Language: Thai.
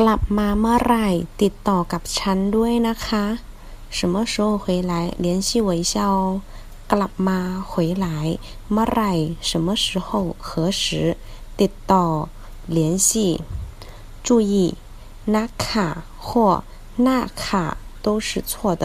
กลับมาเมื่อไหร่ ติดต่อกับฉันด้วยนะคะ什么时候回来联系我一下哦กลับมา回来เมื่อไหร่什么时候何时ติดต่อ联系注意那卡或那卡都是错的